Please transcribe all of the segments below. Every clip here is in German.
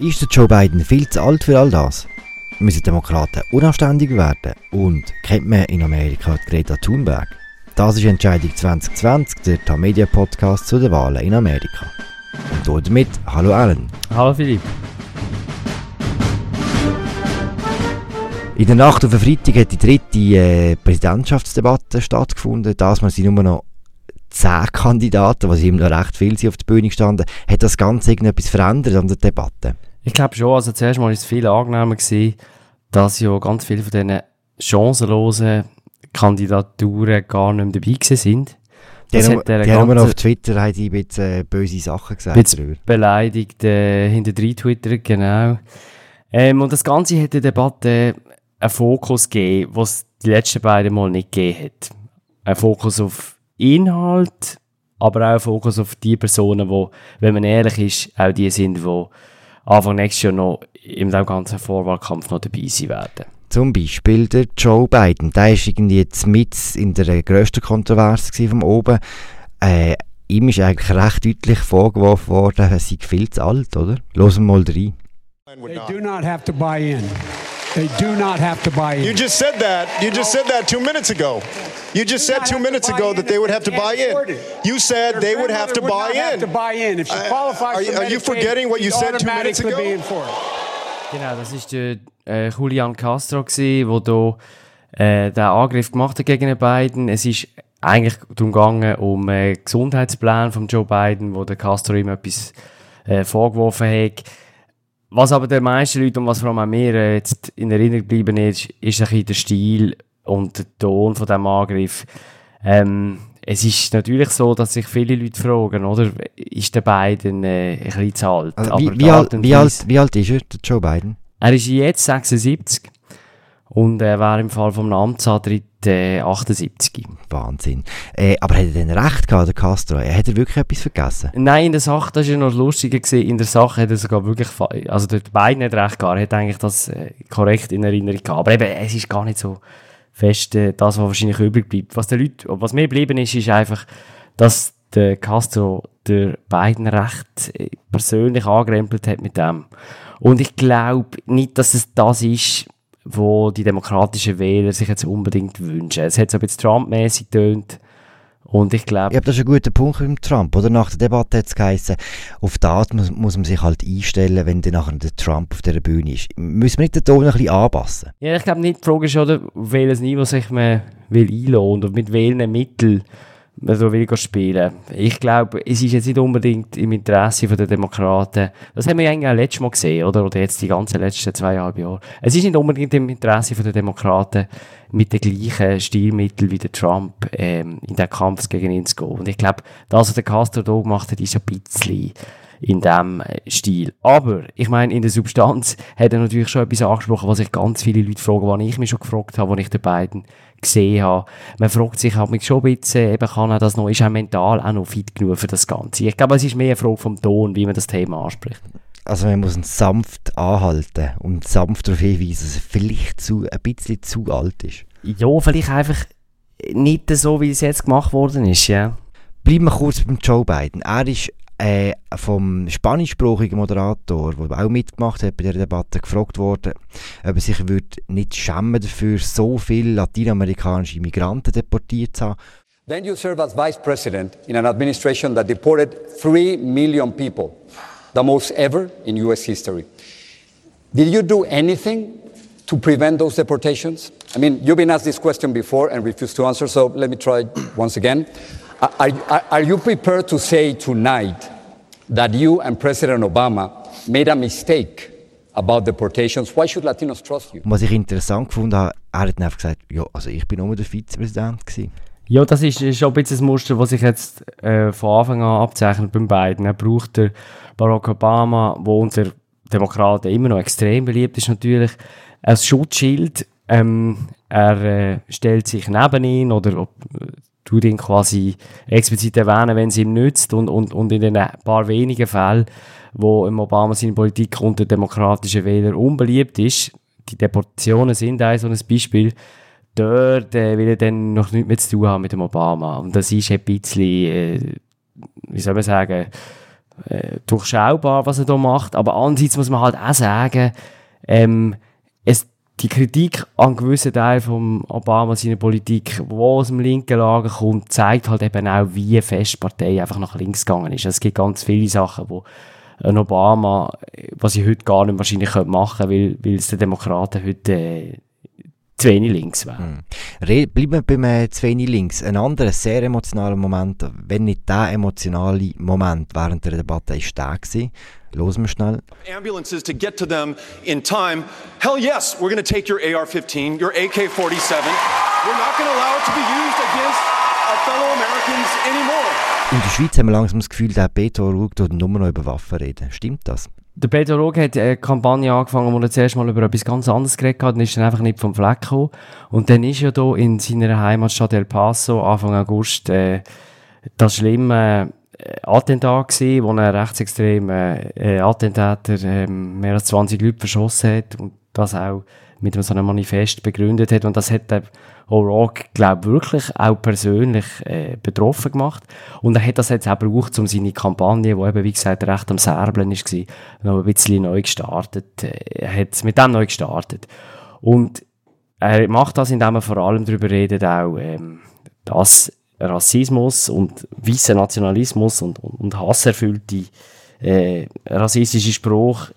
Ist der Joe Biden viel zu alt für all das? Müssen Demokraten unanständig werden? Und kennt man in Amerika Greta Thunberg? Das ist Entscheidung 2020, der Tamedia Podcast zu den Wahlen in Amerika. Und damit, hallo Alan. Hallo Philipp. In der Nacht auf Freitag hat die dritte äh, Präsidentschaftsdebatte stattgefunden. Das sind nur noch zehn Kandidaten, was immer noch recht viel sind, auf der Bühne gestanden. Hat das Ganze irgendetwas verändert an der Debatte? Ich glaube schon. Also zuerst mal war es viel angenehmer gewesen, dass ja ganz viele von diesen chancenlosen Kandidaturen gar nicht mehr dabei sind. Das die, haben, die haben auf Twitter haben die ein bisschen äh, böse Sachen gesagt. Bisschen beleidigt äh, hinter drei Twitter, genau. Ähm, und das Ganze hat der Debatte einen Fokus gegeben, was die letzten beiden Mal nicht gegeben hat. Ein Fokus auf Inhalt, aber auch ein Fokus auf die Personen, die, wenn man ehrlich ist, auch die sind, die Anfang nächstes Jahr noch im ganzen Vorwahlkampf noch dabei sein werden. Zum Beispiel der Joe Biden. Der ist irgendwie jetzt mit in der grössten Kontroverse von oben. Äh, ihm ist eigentlich recht deutlich vorgeworfen worden, er sei viel zu alt, oder? Hören wir mal rein. They do not have to buy in. They do not have to buy in. You just said that. You just said that two minutes ago. You just said two minutes ago that they would have to buy in. You said they would have to buy in. to buy in. If she qualifies are, are you forgetting what you said two minutes ago? Genau, das ist der äh, Julian Castro gsi, wo do äh, den Angriff gemacht hat gegen den Biden. Es ist eigentlich darum gegangen um äh, Gesundheitsplan von Joe Biden, wo der Castro ihm etwas äh, vorgeworfen hat was aber der meisten Leute und was vor allem auch mir äh, jetzt in Erinnerung geblieben ist, ist ein bisschen der Stil und der Ton von diesem Angriff. Ähm, es ist natürlich so, dass sich viele Leute fragen, oder? Ist der Biden äh, ein bisschen zu alt? Also wie, wie, alt wie, alt, wie alt ist er, der Joe Biden? Er ist jetzt 76 und er war im Fall vom Amtsantritt äh, 78. Wahnsinn. Äh, aber hat er denn recht gehabt, der Castro? Hat er wirklich etwas vergessen? Nein, in der Sache, das war ja noch lustiger gewesen, in der Sache hat er sogar wirklich, also der beiden hat recht gehabt, er hat eigentlich das äh, korrekt in Erinnerung gehabt. Aber eben, es ist gar nicht so fest äh, das, was wahrscheinlich übrig bleibt. Was, der Leute, was mir geblieben ist, ist einfach, dass der Castro der beiden recht äh, persönlich angerempelt hat mit dem. Und ich glaube nicht, dass es das ist, wo die demokratischen Wähler sich jetzt unbedingt wünschen. Es hat so ein bisschen Trump-mäßig getönt. Und ich glaube... Ja, das ist ein guter Punkt mit Trump, oder? Nach der Debatte hat es geheißen, auf das muss, muss, man sich halt einstellen, wenn dann nachher der Trump auf dieser Bühne ist. Müssen wir nicht den Ton ein bisschen anpassen? Ja, ich glaube nicht, die Frage ist, oder, welches Niveau sich man will einlassen und mit welchen Mitteln so will spielen. Ich glaube, es ist jetzt nicht unbedingt im Interesse der Demokraten. Das haben wir ja eigentlich auch letztes Mal gesehen, oder? Oder jetzt die ganzen letzten zweieinhalb Jahre. Es ist nicht unbedingt im Interesse der Demokraten, mit den gleichen Stilmitteln wie der Trump ähm, in den Kampf gegen ihn zu gehen. Und ich glaube, das, was der Castro da gemacht hat, ist ein bisschen in äh, Stil. Aber, ich meine, in der Substanz hat er natürlich schon etwas angesprochen, was sich ganz viele Leute fragen, was ich mich schon gefragt habe, als ich den beiden gesehen habe. Man fragt sich halt mich schon ein bisschen, eben kann er das noch, ist er mental auch noch fit genug für das Ganze? Ich glaube, es ist mehr eine Frage vom Ton, wie man das Thema anspricht. Also man muss ihn sanft anhalten und sanft darauf hinweisen, dass er vielleicht zu, ein bisschen zu alt ist. Ja, vielleicht einfach nicht so, wie es jetzt gemacht worden ist, ja. Bleiben wir kurz beim Joe Biden. Er ist äh, vom spanischsprachigen Moderator, der auch mitgemacht hat bei der Debatte, gefragt worden, ob er sich würde nicht schämen dafür, so viele lateinamerikanische Migranten deportiert zu haben. Then you serve as vice president in an administration that deported 3 million people, the most ever in US history. Did you do anything to prevent those deportations? I mean, you've been asked this question before and refused to answer, so let me try once again. Are, are, you prepared to say tonight that you and President Obama made a mistake about deportations? Why should Latinos trust you? Was ich interessant gefunden habe, er hat einfach gesagt, ja, also ich bin nur der Vizepräsident gewesen. Ja, das ist, ist schon ein bisschen das Muster, was sich jetzt äh, von Anfang an abzeichnet beim beiden. Er braucht der Barack Obama, wo unter Demokraten immer noch extrem beliebt ist natürlich, als Schutzschild. Ähm, er äh, stellt sich neben ihn oder ob, tut ihn quasi explizit erwähnen, wenn es ihm nützt und, und, und in den paar wenigen Fällen, wo im Obama seine Politik unter demokratischen Wählern unbeliebt ist, die Deportationen sind ein so ein Beispiel, dort äh, will er dann noch nichts mehr zu tun haben mit dem Obama. Und das ist ein bisschen, äh, wie soll man sagen, äh, durchschaubar, was er da macht. Aber andererseits muss man halt auch sagen, ähm, es, die Kritik an gewissen Teilen von Obama, seiner Politik, die aus dem linken Lager kommt, zeigt halt eben auch, wie fest die Partei einfach nach links gegangen ist. Es gibt ganz viele Sachen, wo ein Obama, was ich heute gar nicht wahrscheinlich machen könnte, weil, weil es den Demokraten heute äh, zu wenig links wäre. Re bleiben wir beim äh, zu wenig links. Ein anderer sehr emotionaler Moment, wenn nicht der emotionale Moment während der Debatte, ist der gewesen. Los wir schnell. Ambulances to get to them in time. Hell yes, we're going to take your AR-15, your AK-47. We're not going to allow it to be used against our fellow Americans anymore. In der Schweiz haben wir langsam das Gefühl, der Beto Ruck tut nur noch über Waffen reden. Stimmt das? Der Rog hat eine Kampagne angefangen, wo er zuerst mal über etwas ganz anderes geredet hat und ist dann einfach nicht vom Fleck gekommen. Und dann ist ja hier in seiner Heimatstadt El Paso Anfang August äh, das schlimme äh, Attentat gewesen, wo ein rechtsextremer äh, Attentäter äh, mehr als 20 Leute verschossen hat und das auch mit so einem Manifest begründet hat und das hat der O'Rourke, glaube wirklich auch persönlich äh, betroffen gemacht. Und er hat das jetzt auch gebraucht, um seine Kampagne, die eben, wie gesagt, recht am Särbeln war, noch ein bisschen neu gestartet, äh, er hat mit dem neu gestartet. Und er macht das, indem er vor allem darüber redet, auch, ähm, dass Rassismus und weißer Nationalismus und, und, und hasserfüllte äh, rassistische Spruch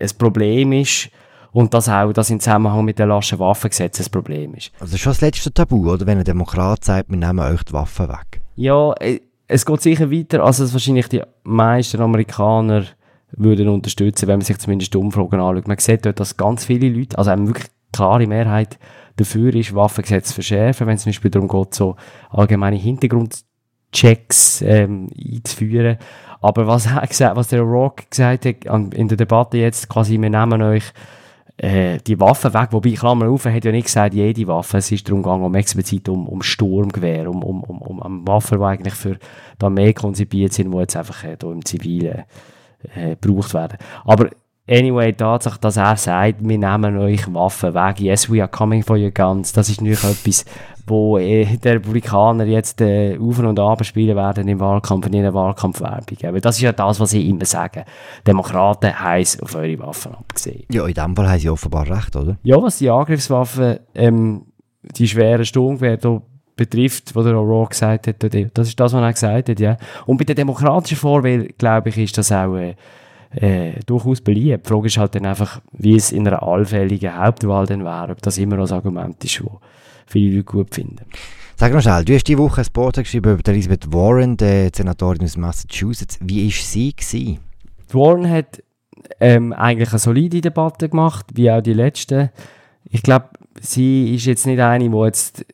ein Problem ist und dass auch das im Zusammenhang mit dem laschen Waffengesetz ein Problem ist. Also schon das letzte Tabu, oder? Wenn ein Demokrat sagt, wir nehmen euch die Waffen weg. Ja, äh, es geht sicher weiter, als es wahrscheinlich die meisten Amerikaner würden unterstützen, wenn man sich zumindest die Umfragen anschaut. Man sieht dort, dass ganz viele Leute, also eine wirklich klare Mehrheit dafür ist, Waffengesetz zu verschärfen, wenn es zum Beispiel darum geht, so allgemeine Hintergrundchecks ähm, einzuführen. Aber was, er gesagt, was der Rock gesagt hat in der Debatte jetzt, quasi, wir nehmen euch äh, die Waffen weg, wobei Klammer auf, hat ja nicht gesagt, jede Waffe, es ist darum gegangen, um explizit um, um Sturmgewehr, um, um, um, um, um Waffen, die eigentlich für die Armee konzipiert sind, die jetzt einfach äh, im Zivilen äh, gebraucht werden. Aber Anyway, Tatsache, dass er sagt, wir nehmen euch Waffen weg, yes, we are coming for your guns, das ist natürlich etwas, wo äh, die Republikaner jetzt äh, auf und ab spielen werden im Wahlkampf, in ihrer Wahlkampfwerbung. Aber das ist ja das, was sie immer sagen. Demokraten haben auf eure Waffen abgesehen. Ja, in dem Fall haben sie offenbar recht, oder? Ja, was die Angriffswaffen, ähm, die schweren Sturmgewehre betrifft, was der O'Rourke gesagt hat, das ist das, was er gesagt hat, ja. Und bei der demokratischen Vorwahl, glaube ich, ist das auch... Äh, äh, durchaus beliebt. Die Frage ist halt dann einfach, wie es in einer allfälligen Hauptwahl dann wäre, ob das immer noch ein Argument ist, das viele Leute gut finden. Sag mal schnell, du hast diese Woche ein Portal geschrieben über Elizabeth Warren, die Senatorin aus Massachusetts. Wie war sie? Gewesen? Warren hat ähm, eigentlich eine solide Debatte gemacht, wie auch die letzte. Ich glaube, sie ist jetzt nicht eine, die jetzt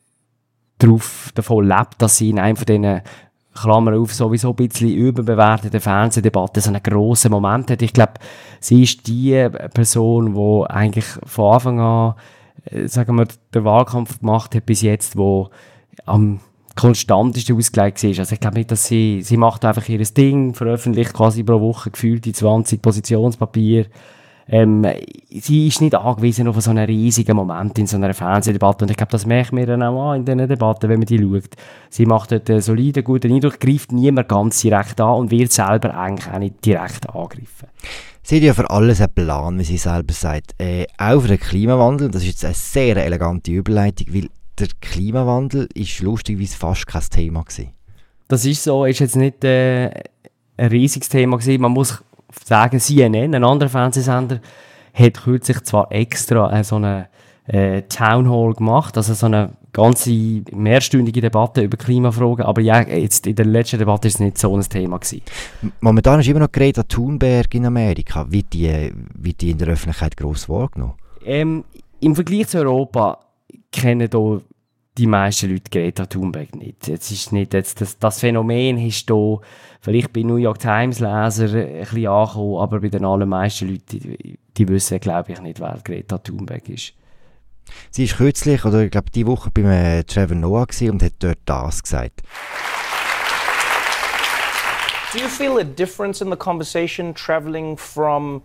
darauf, davon lebt, dass sie in einem von diesen Klammer auf, sowieso ein bisschen überbewertete Fernsehdebatte so einen grossen Moment hat. Ich glaube, sie ist die Person, die eigentlich von Anfang an, äh, sagen wir, den Wahlkampf gemacht hat bis jetzt, wo am konstantesten ausgelegt ist. Also ich glaube nicht, dass sie, sie macht einfach ihr Ding, veröffentlicht quasi pro Woche gefühlt die 20 Positionspapier, ähm, sie ist nicht angewiesen auf so einen riesigen Moment in so einer Fernsehdebatte. Und ich glaube, das merkt man dann auch an in diesen Debatten, wenn man die schaut. Sie macht dort einen soliden, guten Eindruck, greift niemand ganz direkt an und wird selber eigentlich auch nicht direkt angegriffen. Sie hat ja für alles einen Plan, wie sie selber sagt. Äh, auch für den Klimawandel. Das ist jetzt eine sehr elegante Überleitung, weil der Klimawandel ist lustigerweise fast kein Thema gewesen. Das ist so, ist jetzt nicht äh, ein riesiges Thema gewesen. Man muss sagen, CNN, ein anderer Fernsehsender, hat kürzlich zwar extra äh, so eine äh, Town Hall gemacht, also so eine ganze mehrstündige Debatte über Klimafragen, aber ja, jetzt in der letzten Debatte ist es nicht so ein Thema gewesen. Momentan ist immer noch Greta Thunberg in Amerika. Wird die, wird die in der Öffentlichkeit gross wahrgenommen? Ähm, Im Vergleich zu Europa kennen hier die meisten Leute Greta Thunberg nicht. Jetzt ist nicht jetzt das, das Phänomen ist hier vielleicht bei New York Times Leser ein bisschen angekommen, aber bei den allermeisten Leuten, die, die wissen, glaube ich, nicht, wer Greta Thunberg ist. Sie ist kürzlich, oder ich glaube, diese Woche bei äh, Trevor Noah und hat dort das gesagt. Do you feel a difference in the conversation traveling from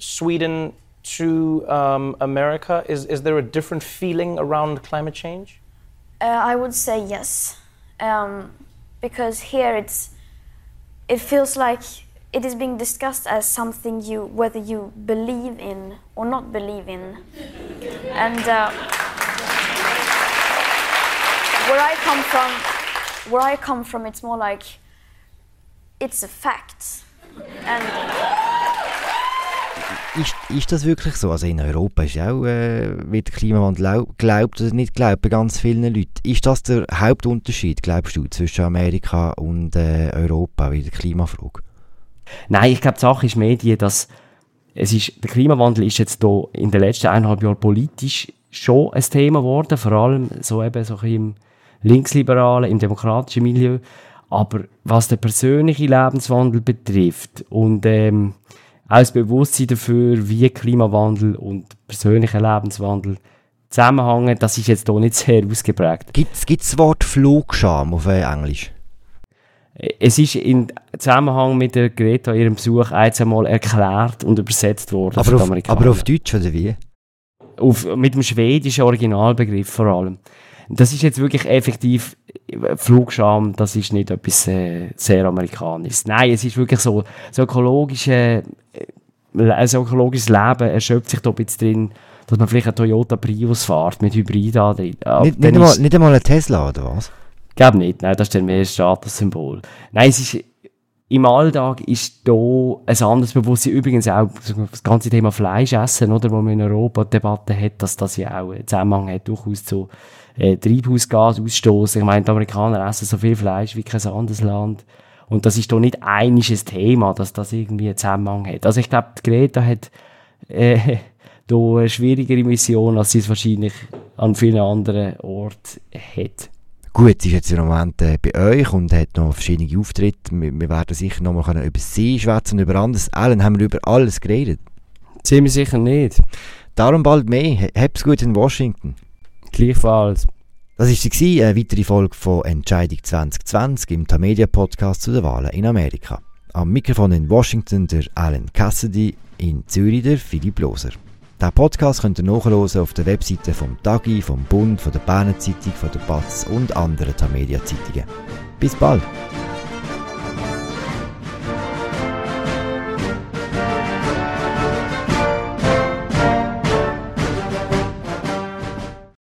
Sweden to um, America? Is, is there a different feeling around climate change? Uh, I would say yes, um, because here it's it feels like it is being discussed as something you, whether you believe in or not believe in. And uh, where I come from, where I come from, it's more like it's a fact. And Ist, ist das wirklich so? Also in Europa ist auch, äh, wird der Klimawandel geglaubt oder nicht geglaubt bei ganz vielen Leuten. Ist das der Hauptunterschied, glaubst du, zwischen Amerika und äh, Europa bei der Klimafrage? Nein, ich glaube, die Sache ist mehr die, dass es ist, der Klimawandel ist jetzt hier in den letzten eineinhalb Jahren politisch schon ein Thema geworden, vor allem so eben so im linksliberalen, im demokratischen Milieu. Aber was den persönlichen Lebenswandel betrifft und ähm, auch das Bewusstsein dafür, wie Klimawandel und persönlicher Lebenswandel zusammenhängen, das ist jetzt hier nicht sehr ausgeprägt. Gibt es das Wort Flugscham auf äh, Englisch? Es ist in Zusammenhang mit der Greta ihrem Besuch einmal erklärt und übersetzt worden Aber auf, aber auf Deutsch oder wie? auf, mit dem schwedischen Originalbegriff vor allem. Das ist jetzt wirklich effektiv äh, Flugscham, das ist nicht etwas äh, sehr Amerikanisches. Nein, es ist wirklich so, so ökologische, äh, ein ökologisches Leben erschöpft sich da ein bisschen drin, dass man vielleicht einen Toyota Prius fährt mit. Aber Nicht, dann nicht, einmal, ist- nicht einmal ein Tesla oder was? ich glaube nicht, nein, das ist dann mehr ein Statussymbol. Nein, es ist, im Alltag ist da ein anderes Bewusstsein. Übrigens auch das ganze Thema Fleischessen, oder, wo man in Europa die Debatte hat, dass das ja auch einen Zusammenhang hat, durchaus zu äh, Treibhausgasausstoß. Ich meine, die Amerikaner essen so viel Fleisch wie kein anderes Land. Und das ist da nicht einiges Thema, dass das irgendwie einen Zusammenhang hat. Also ich glaube, Greta hat äh, da eine schwierigere Mission, als sie es wahrscheinlich an vielen anderen Orten hat. Gut, sie ist jetzt im Moment äh, bei euch und hat noch verschiedene Auftritte. Wir, wir werden sicher noch mal können über sie schwätzen und über anderes. Allen haben wir über alles geredet. Ziemlich sicher nicht. Darum bald mehr. Hab's gut in Washington. Gleichfalls. Das war sie, eine weitere Folge von Entscheidung 2020 im Tamedia Podcast zu den Wahlen in Amerika. Am Mikrofon in Washington der Alan Cassidy, in Zürich der Philipp Loser. Den Podcast könnt ihr nachhören auf der Webseite vom Tagi, vom Bund, von der Berner Zeitung, von der Batz und anderen Tamedia Zeitungen. Bis bald!